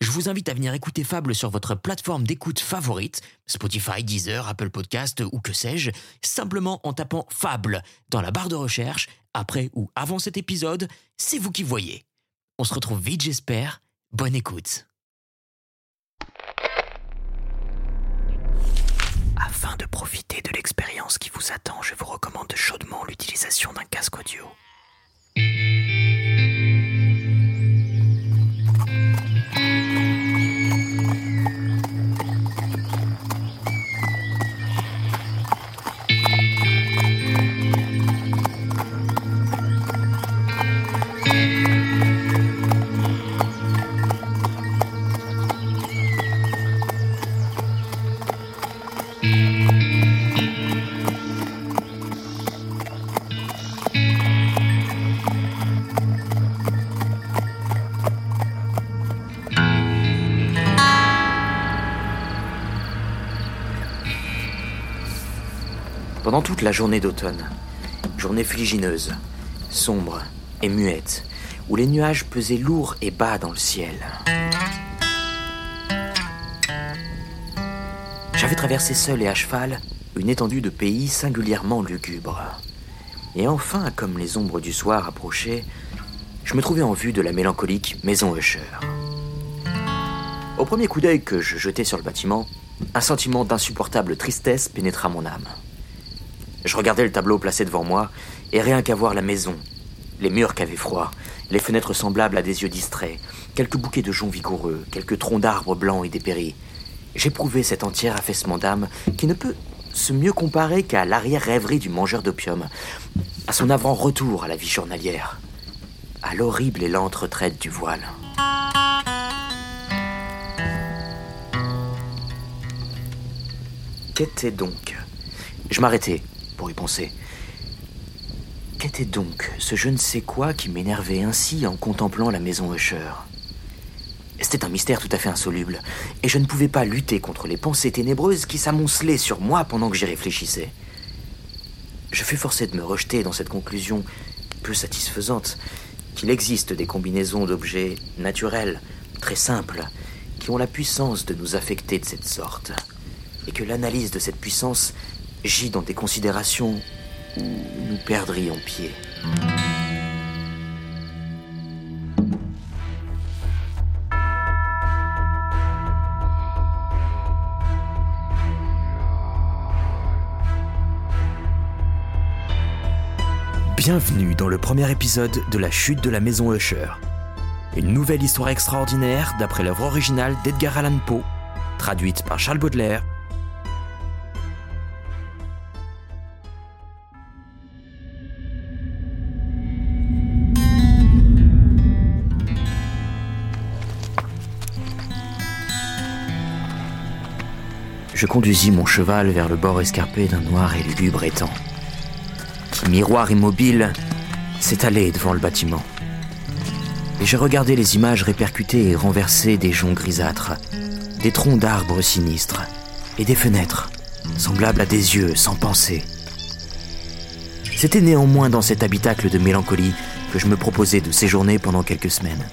Je vous invite à venir écouter Fable sur votre plateforme d'écoute favorite, Spotify, Deezer, Apple Podcast ou que sais-je, simplement en tapant Fable dans la barre de recherche, après ou avant cet épisode, c'est vous qui voyez. On se retrouve vite j'espère, bonne écoute. Afin de profiter de l'expérience qui vous attend, je vous recommande chaudement l'utilisation d'un casque audio. Toute la journée d'automne, journée fuligineuse, sombre et muette, où les nuages pesaient lourds et bas dans le ciel. J'avais traversé seul et à cheval une étendue de pays singulièrement lugubre. Et enfin, comme les ombres du soir approchaient, je me trouvais en vue de la mélancolique maison Usher. Au premier coup d'œil que je jetai sur le bâtiment, un sentiment d'insupportable tristesse pénétra mon âme. Je regardais le tableau placé devant moi, et rien qu'à voir la maison, les murs qui avaient froid, les fenêtres semblables à des yeux distraits, quelques bouquets de joncs vigoureux, quelques troncs d'arbres blancs et dépéris, j'éprouvais cet entier affaissement d'âme qui ne peut se mieux comparer qu'à l'arrière-rêverie du mangeur d'opium, à son avant-retour à la vie journalière, à l'horrible et lente retraite du voile. Qu'était donc? Je m'arrêtai pour y penser. Qu'était donc ce je ne sais quoi qui m'énervait ainsi en contemplant la maison Usher? C'était un mystère tout à fait insoluble, et je ne pouvais pas lutter contre les pensées ténébreuses qui s'amoncelaient sur moi pendant que j'y réfléchissais. Je fus forcé de me rejeter dans cette conclusion peu satisfaisante qu'il existe des combinaisons d'objets naturels, très simples, qui ont la puissance de nous affecter de cette sorte, et que l'analyse de cette puissance gît dans des considérations où nous perdrions pied. Bienvenue dans le premier épisode de La chute de la maison Usher. Une nouvelle histoire extraordinaire d'après l'œuvre originale d'Edgar Allan Poe, traduite par Charles Baudelaire je conduisis mon cheval vers le bord escarpé d'un noir et lugubre étang. miroir immobile s'étalait devant le bâtiment. Et je regardais les images répercutées et renversées des joncs grisâtres, des troncs d'arbres sinistres et des fenêtres, semblables à des yeux sans pensée. C'était néanmoins dans cet habitacle de mélancolie que je me proposais de séjourner pendant quelques semaines.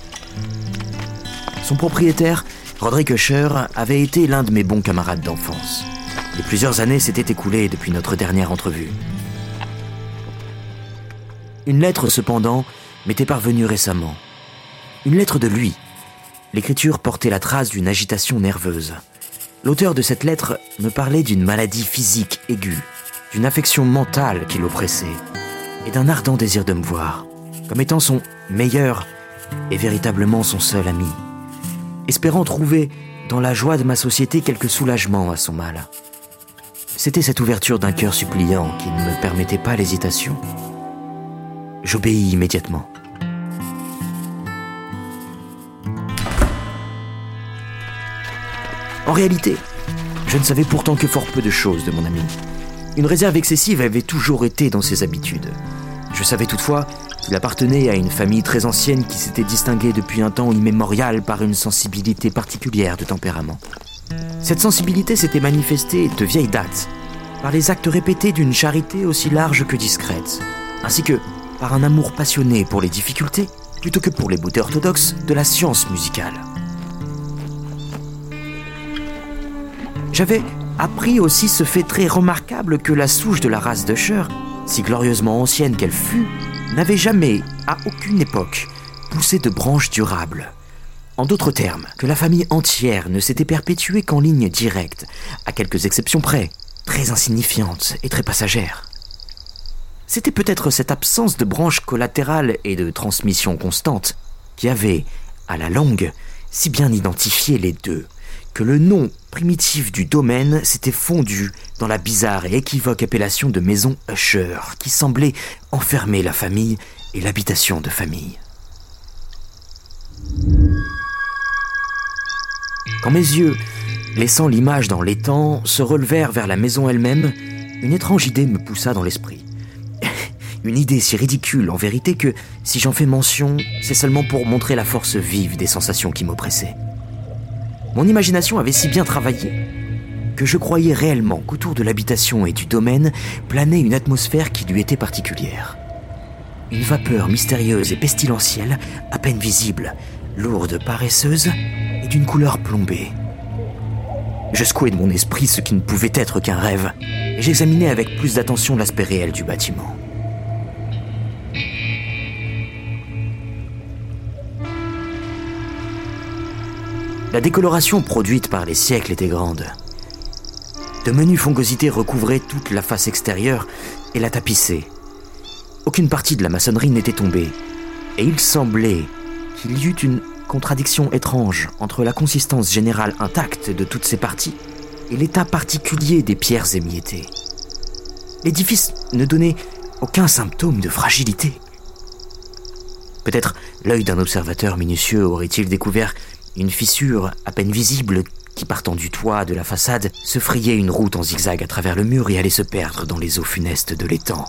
Son propriétaire Roderick Usher avait été l'un de mes bons camarades d'enfance. Et plusieurs années s'étaient écoulées depuis notre dernière entrevue. Une lettre, cependant, m'était parvenue récemment. Une lettre de lui. L'écriture portait la trace d'une agitation nerveuse. L'auteur de cette lettre me parlait d'une maladie physique aiguë, d'une affection mentale qui l'oppressait, et d'un ardent désir de me voir, comme étant son meilleur et véritablement son seul ami espérant trouver dans la joie de ma société quelque soulagement à son mal. C'était cette ouverture d'un cœur suppliant qui ne me permettait pas l'hésitation. J'obéis immédiatement. En réalité, je ne savais pourtant que fort peu de choses de mon ami. Une réserve excessive avait toujours été dans ses habitudes. Je savais toutefois qu'il appartenait à une famille très ancienne qui s'était distinguée depuis un temps immémorial par une sensibilité particulière de tempérament. Cette sensibilité s'était manifestée de vieille date par les actes répétés d'une charité aussi large que discrète, ainsi que par un amour passionné pour les difficultés, plutôt que pour les beautés orthodoxes de la science musicale. J'avais appris aussi ce fait très remarquable que la souche de la race d'Usher, si glorieusement ancienne qu'elle fût, n'avait jamais, à aucune époque, poussé de branches durables. En d'autres termes, que la famille entière ne s'était perpétuée qu'en ligne directe, à quelques exceptions près, très insignifiantes et très passagères. C'était peut-être cette absence de branches collatérales et de transmission constante qui avait, à la longue, si bien identifié les deux, le nom primitif du domaine s'était fondu dans la bizarre et équivoque appellation de maison Usher, qui semblait enfermer la famille et l'habitation de famille. Quand mes yeux, laissant l'image dans l'étang, se relevèrent vers la maison elle-même, une étrange idée me poussa dans l'esprit. Une idée si ridicule en vérité que, si j'en fais mention, c'est seulement pour montrer la force vive des sensations qui m'oppressaient. Mon imagination avait si bien travaillé que je croyais réellement qu'autour de l'habitation et du domaine planait une atmosphère qui lui était particulière. Une vapeur mystérieuse et pestilentielle, à peine visible, lourde, paresseuse et d'une couleur plombée. Je secouais de mon esprit ce qui ne pouvait être qu'un rêve, et j'examinais avec plus d'attention l'aspect réel du bâtiment. La décoloration produite par les siècles était grande. De menues fongosités recouvraient toute la face extérieure et la tapissaient. Aucune partie de la maçonnerie n'était tombée, et il semblait qu'il y eût une contradiction étrange entre la consistance générale intacte de toutes ces parties et l'état particulier des pierres émiettées. L'édifice ne donnait aucun symptôme de fragilité. Peut-être l'œil d'un observateur minutieux aurait-il découvert une fissure à peine visible qui, partant du toit de la façade, se frayait une route en zigzag à travers le mur et allait se perdre dans les eaux funestes de l'étang.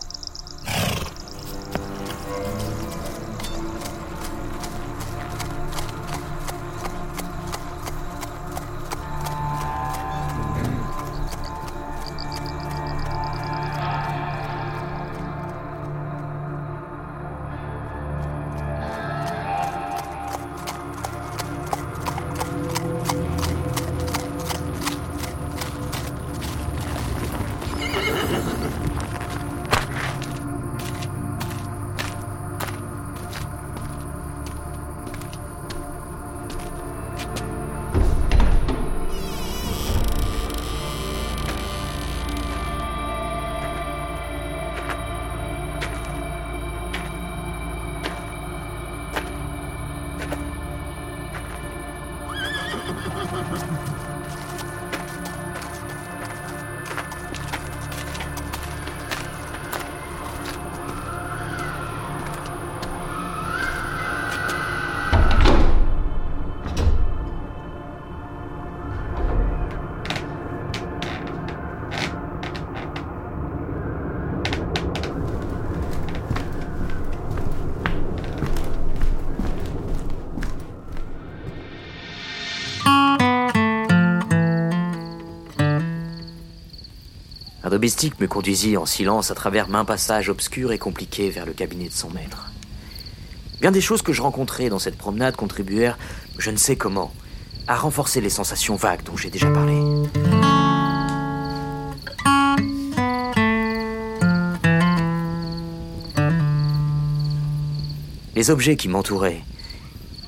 Domestique me conduisit en silence à travers main passages obscurs et compliqués vers le cabinet de son maître. Bien des choses que je rencontrais dans cette promenade contribuèrent, je ne sais comment, à renforcer les sensations vagues dont j'ai déjà parlé. Les objets qui m'entouraient,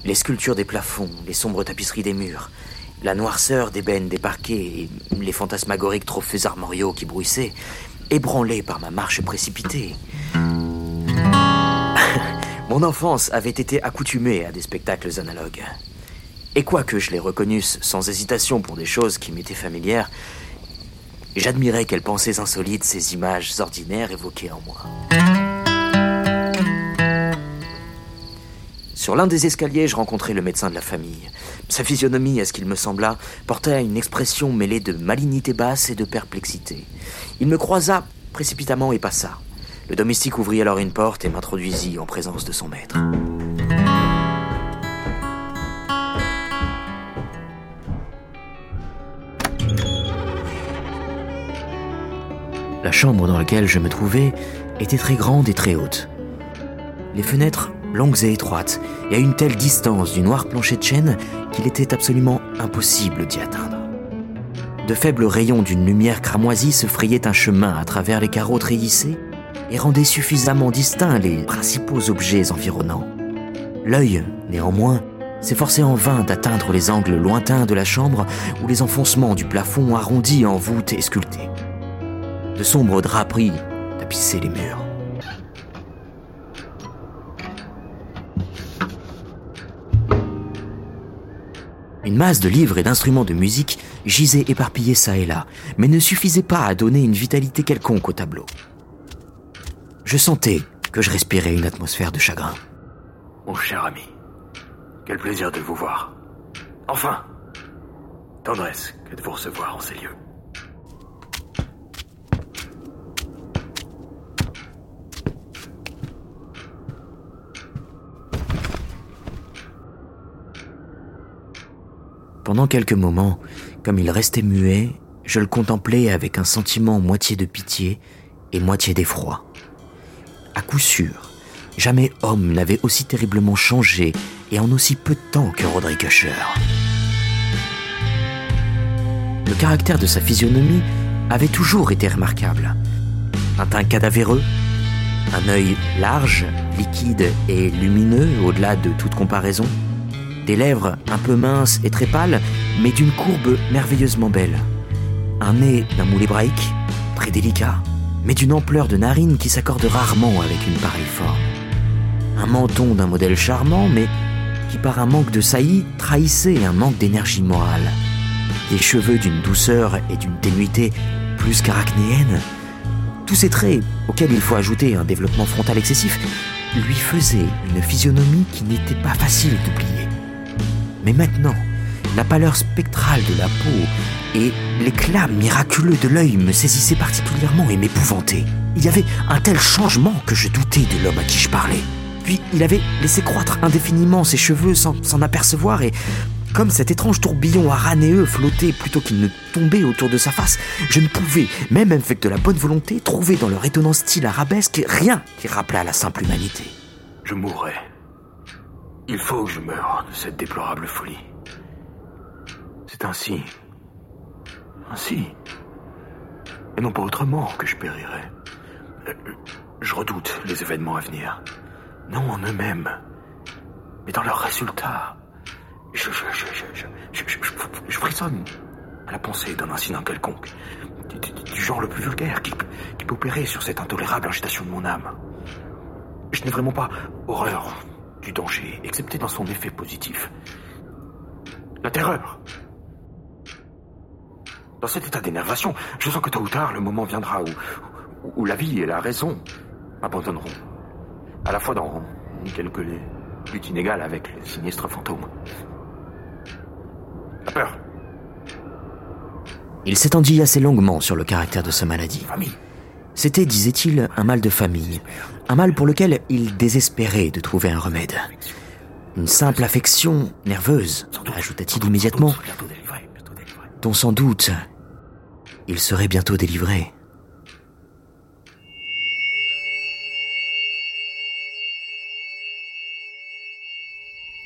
les sculptures des plafonds, les sombres tapisseries des murs, la noirceur d'ébène des parquets et les fantasmagoriques trophées armoriaux qui bruissaient, ébranlés par ma marche précipitée. Mon enfance avait été accoutumée à des spectacles analogues. Et quoique je les reconnusse sans hésitation pour des choses qui m'étaient familières, j'admirais quelles pensées insolites ces images ordinaires évoquaient en moi. Sur l'un des escaliers, je rencontrai le médecin de la famille. Sa physionomie, à ce qu'il me sembla, portait une expression mêlée de malignité basse et de perplexité. Il me croisa précipitamment et passa. Le domestique ouvrit alors une porte et m'introduisit en présence de son maître. La chambre dans laquelle je me trouvais était très grande et très haute. Les fenêtres longues et étroites, et à une telle distance du noir plancher de chêne qu'il était absolument impossible d'y atteindre. De faibles rayons d'une lumière cramoisie se frayaient un chemin à travers les carreaux treillissés et rendaient suffisamment distincts les principaux objets environnants. L'œil, néanmoins, s'efforçait en vain d'atteindre les angles lointains de la chambre ou les enfoncements du plafond arrondi en voûte et sculpté. De sombres draperies tapissaient les murs. Une masse de livres et d'instruments de musique gisait éparpillés çà et là, mais ne suffisait pas à donner une vitalité quelconque au tableau. Je sentais que je respirais une atmosphère de chagrin. Mon cher ami, quel plaisir de vous voir. Enfin, tendresse que de vous recevoir en ces lieux. Pendant quelques moments, comme il restait muet, je le contemplais avec un sentiment moitié de pitié et moitié d'effroi. À coup sûr, jamais homme n'avait aussi terriblement changé et en aussi peu de temps que Roderick Usher. Le caractère de sa physionomie avait toujours été remarquable. Un teint cadavéreux, un œil large, liquide et lumineux au-delà de toute comparaison, des lèvres un peu minces et très pâles, mais d'une courbe merveilleusement belle. Un nez d'un moule hébraïque, très délicat, mais d'une ampleur de narine qui s'accorde rarement avec une pareille forme. Un menton d'un modèle charmant, mais qui par un manque de saillie trahissait un manque d'énergie morale. Des cheveux d'une douceur et d'une ténuité plus qu'arachnéenne. Tous ces traits, auxquels il faut ajouter un développement frontal excessif, lui faisaient une physionomie qui n'était pas facile d'oublier. Mais maintenant, la pâleur spectrale de la peau et l'éclat miraculeux de l'œil me saisissaient particulièrement et m'épouvantaient. Il y avait un tel changement que je doutais de l'homme à qui je parlais. Puis il avait laissé croître indéfiniment ses cheveux sans s'en apercevoir et, comme cet étrange tourbillon aranéeux flottait plutôt qu'il ne tombait autour de sa face, je ne pouvais, même avec de la bonne volonté, trouver dans leur étonnant style arabesque rien qui rappelât la simple humanité. Je mourrai. Il faut que je meure de cette déplorable folie. C'est ainsi. Ainsi. Et non pas autrement que je périrai. Euh, je redoute les événements à venir. Non en eux-mêmes, mais dans leurs résultats. Je, frissonne à la pensée d'un incident quelconque, du, genre le plus vulgaire qui peut opérer sur cette intolérable agitation de mon âme. Je n'ai vraiment pas horreur du danger, excepté dans son effet positif. La terreur. Dans cet état d'énervation, je sens que tôt ou tard, le moment viendra où, où, la vie et la raison m'abandonneront. À la fois dans quelque lutte inégale avec les sinistres fantômes. La peur. Il s'étendit assez longuement sur le caractère de sa maladie. Famille. C'était, disait-il, un mal de famille, un mal pour lequel il désespérait de trouver un remède. Une simple affection nerveuse, ajouta-t-il immédiatement, dont sans doute il serait bientôt délivré.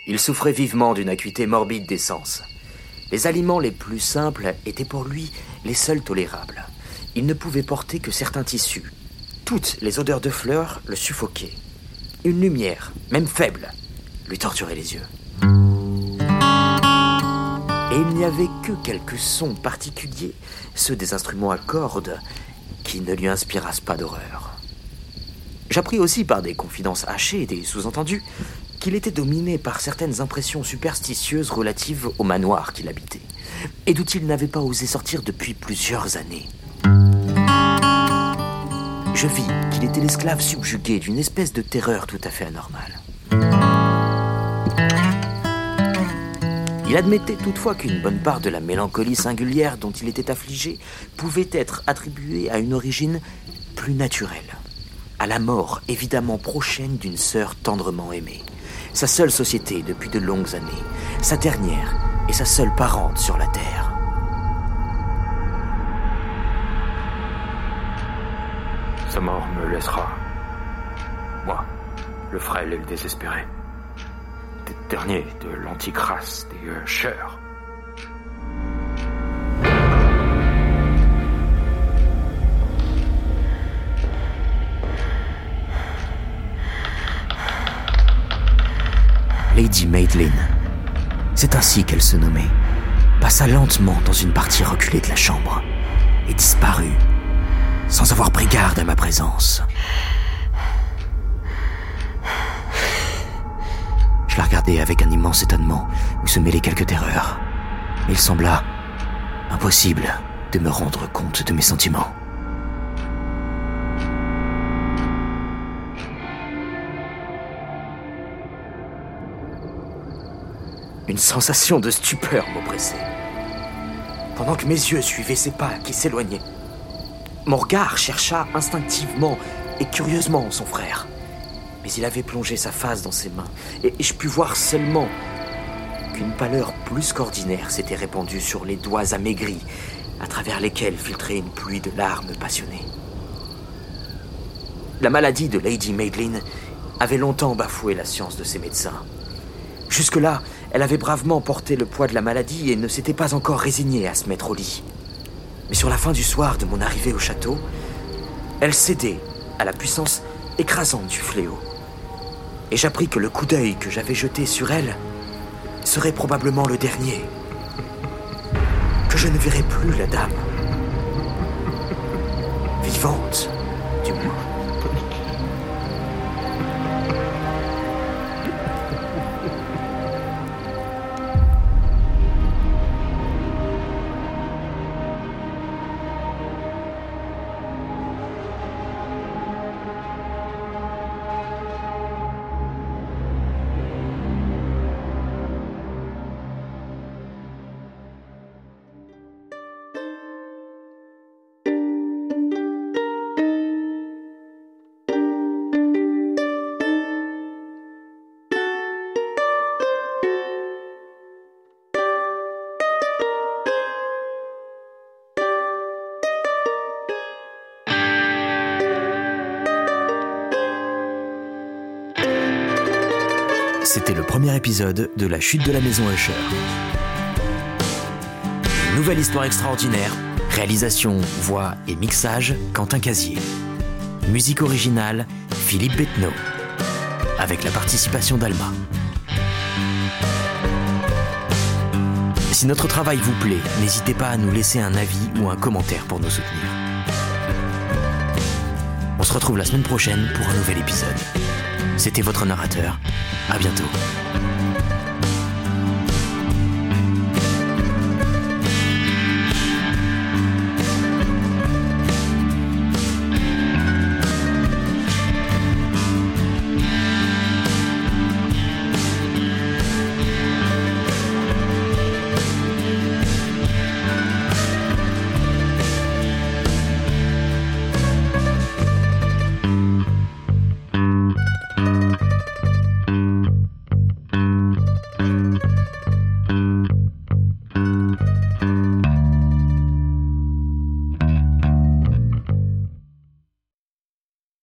Il souffrait vivement d'une acuité morbide des sens. Les aliments les plus simples étaient pour lui les seuls tolérables. Il ne pouvait porter que certains tissus. Toutes les odeurs de fleurs le suffoquaient. Une lumière, même faible, lui torturait les yeux. Et il n'y avait que quelques sons particuliers, ceux des instruments à cordes, qui ne lui inspirassent pas d'horreur. J'appris aussi par des confidences hachées et des sous-entendus qu'il était dominé par certaines impressions superstitieuses relatives au manoir qu'il habitait, et d'où il n'avait pas osé sortir depuis plusieurs années. Je vis qu'il était l'esclave subjugué d'une espèce de terreur tout à fait anormale. Il admettait toutefois qu'une bonne part de la mélancolie singulière dont il était affligé pouvait être attribuée à une origine plus naturelle, à la mort évidemment prochaine d'une sœur tendrement aimée, sa seule société depuis de longues années, sa dernière et sa seule parente sur la terre. Sa mort me laissera, moi, le frêle et le désespéré, des derniers de l'antique race des euh. Lady Madeline, c'est ainsi qu'elle se nommait, passa lentement dans une partie reculée de la chambre et disparut sans avoir pris garde à ma présence. Je la regardais avec un immense étonnement où se mêlaient quelques terreurs. Il sembla impossible de me rendre compte de mes sentiments. Une sensation de stupeur m'oppressait. Pendant que mes yeux suivaient ses pas qui s'éloignaient, mon regard chercha instinctivement et curieusement son frère. Mais il avait plongé sa face dans ses mains, et je pus voir seulement qu'une pâleur plus qu'ordinaire s'était répandue sur les doigts amaigris, à travers lesquels filtrait une pluie de larmes passionnées. La maladie de Lady Madeline avait longtemps bafoué la science de ses médecins. Jusque-là, elle avait bravement porté le poids de la maladie et ne s'était pas encore résignée à se mettre au lit. Mais sur la fin du soir de mon arrivée au château, elle cédait à la puissance écrasante du fléau. Et j'appris que le coup d'œil que j'avais jeté sur elle serait probablement le dernier. Que je ne verrais plus la dame. Vivante, du moins. C'était le premier épisode de La chute de la maison Usher. Nouvelle histoire extraordinaire, réalisation, voix et mixage, Quentin Casier. Musique originale, Philippe Bettenot. Avec la participation d'Alma. Si notre travail vous plaît, n'hésitez pas à nous laisser un avis ou un commentaire pour nous soutenir. On se retrouve la semaine prochaine pour un nouvel épisode. C'était votre narrateur. À bientôt.